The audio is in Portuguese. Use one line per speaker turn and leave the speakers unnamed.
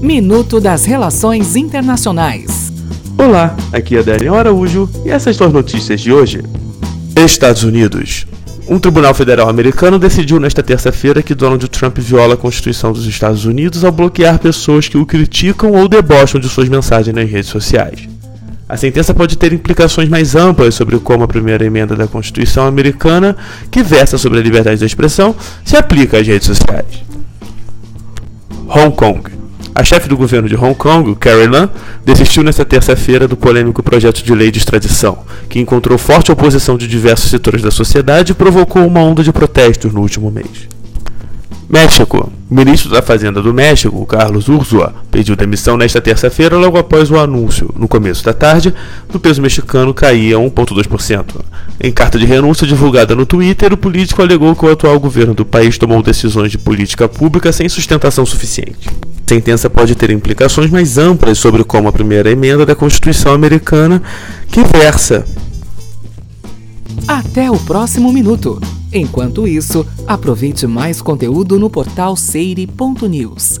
Minuto das Relações Internacionais.
Olá, aqui é Daniel Araújo e essas são as notícias de hoje. Estados Unidos. Um tribunal federal americano decidiu nesta terça-feira que Donald Trump viola a Constituição dos Estados Unidos ao bloquear pessoas que o criticam ou debocham de suas mensagens nas redes sociais. A sentença pode ter implicações mais amplas sobre como a primeira emenda da Constituição americana, que versa sobre a liberdade da expressão, se aplica às redes sociais. Hong Kong. A chefe do governo de Hong Kong, Carrie Lam, desistiu nesta terça-feira do polêmico projeto de lei de extradição, que encontrou forte oposição de diversos setores da sociedade e provocou uma onda de protestos no último mês. México. O ministro da Fazenda do México, Carlos Urzua, pediu demissão nesta terça-feira logo após o anúncio, no começo da tarde, do peso mexicano cair a 1,2%. Em carta de renúncia divulgada no Twitter, o político alegou que o atual governo do país tomou decisões de política pública sem sustentação suficiente. Sentença pode ter implicações mais amplas sobre como a primeira emenda da Constituição americana, que versa.
Até o próximo minuto. Enquanto isso, aproveite mais conteúdo no portal seire.news.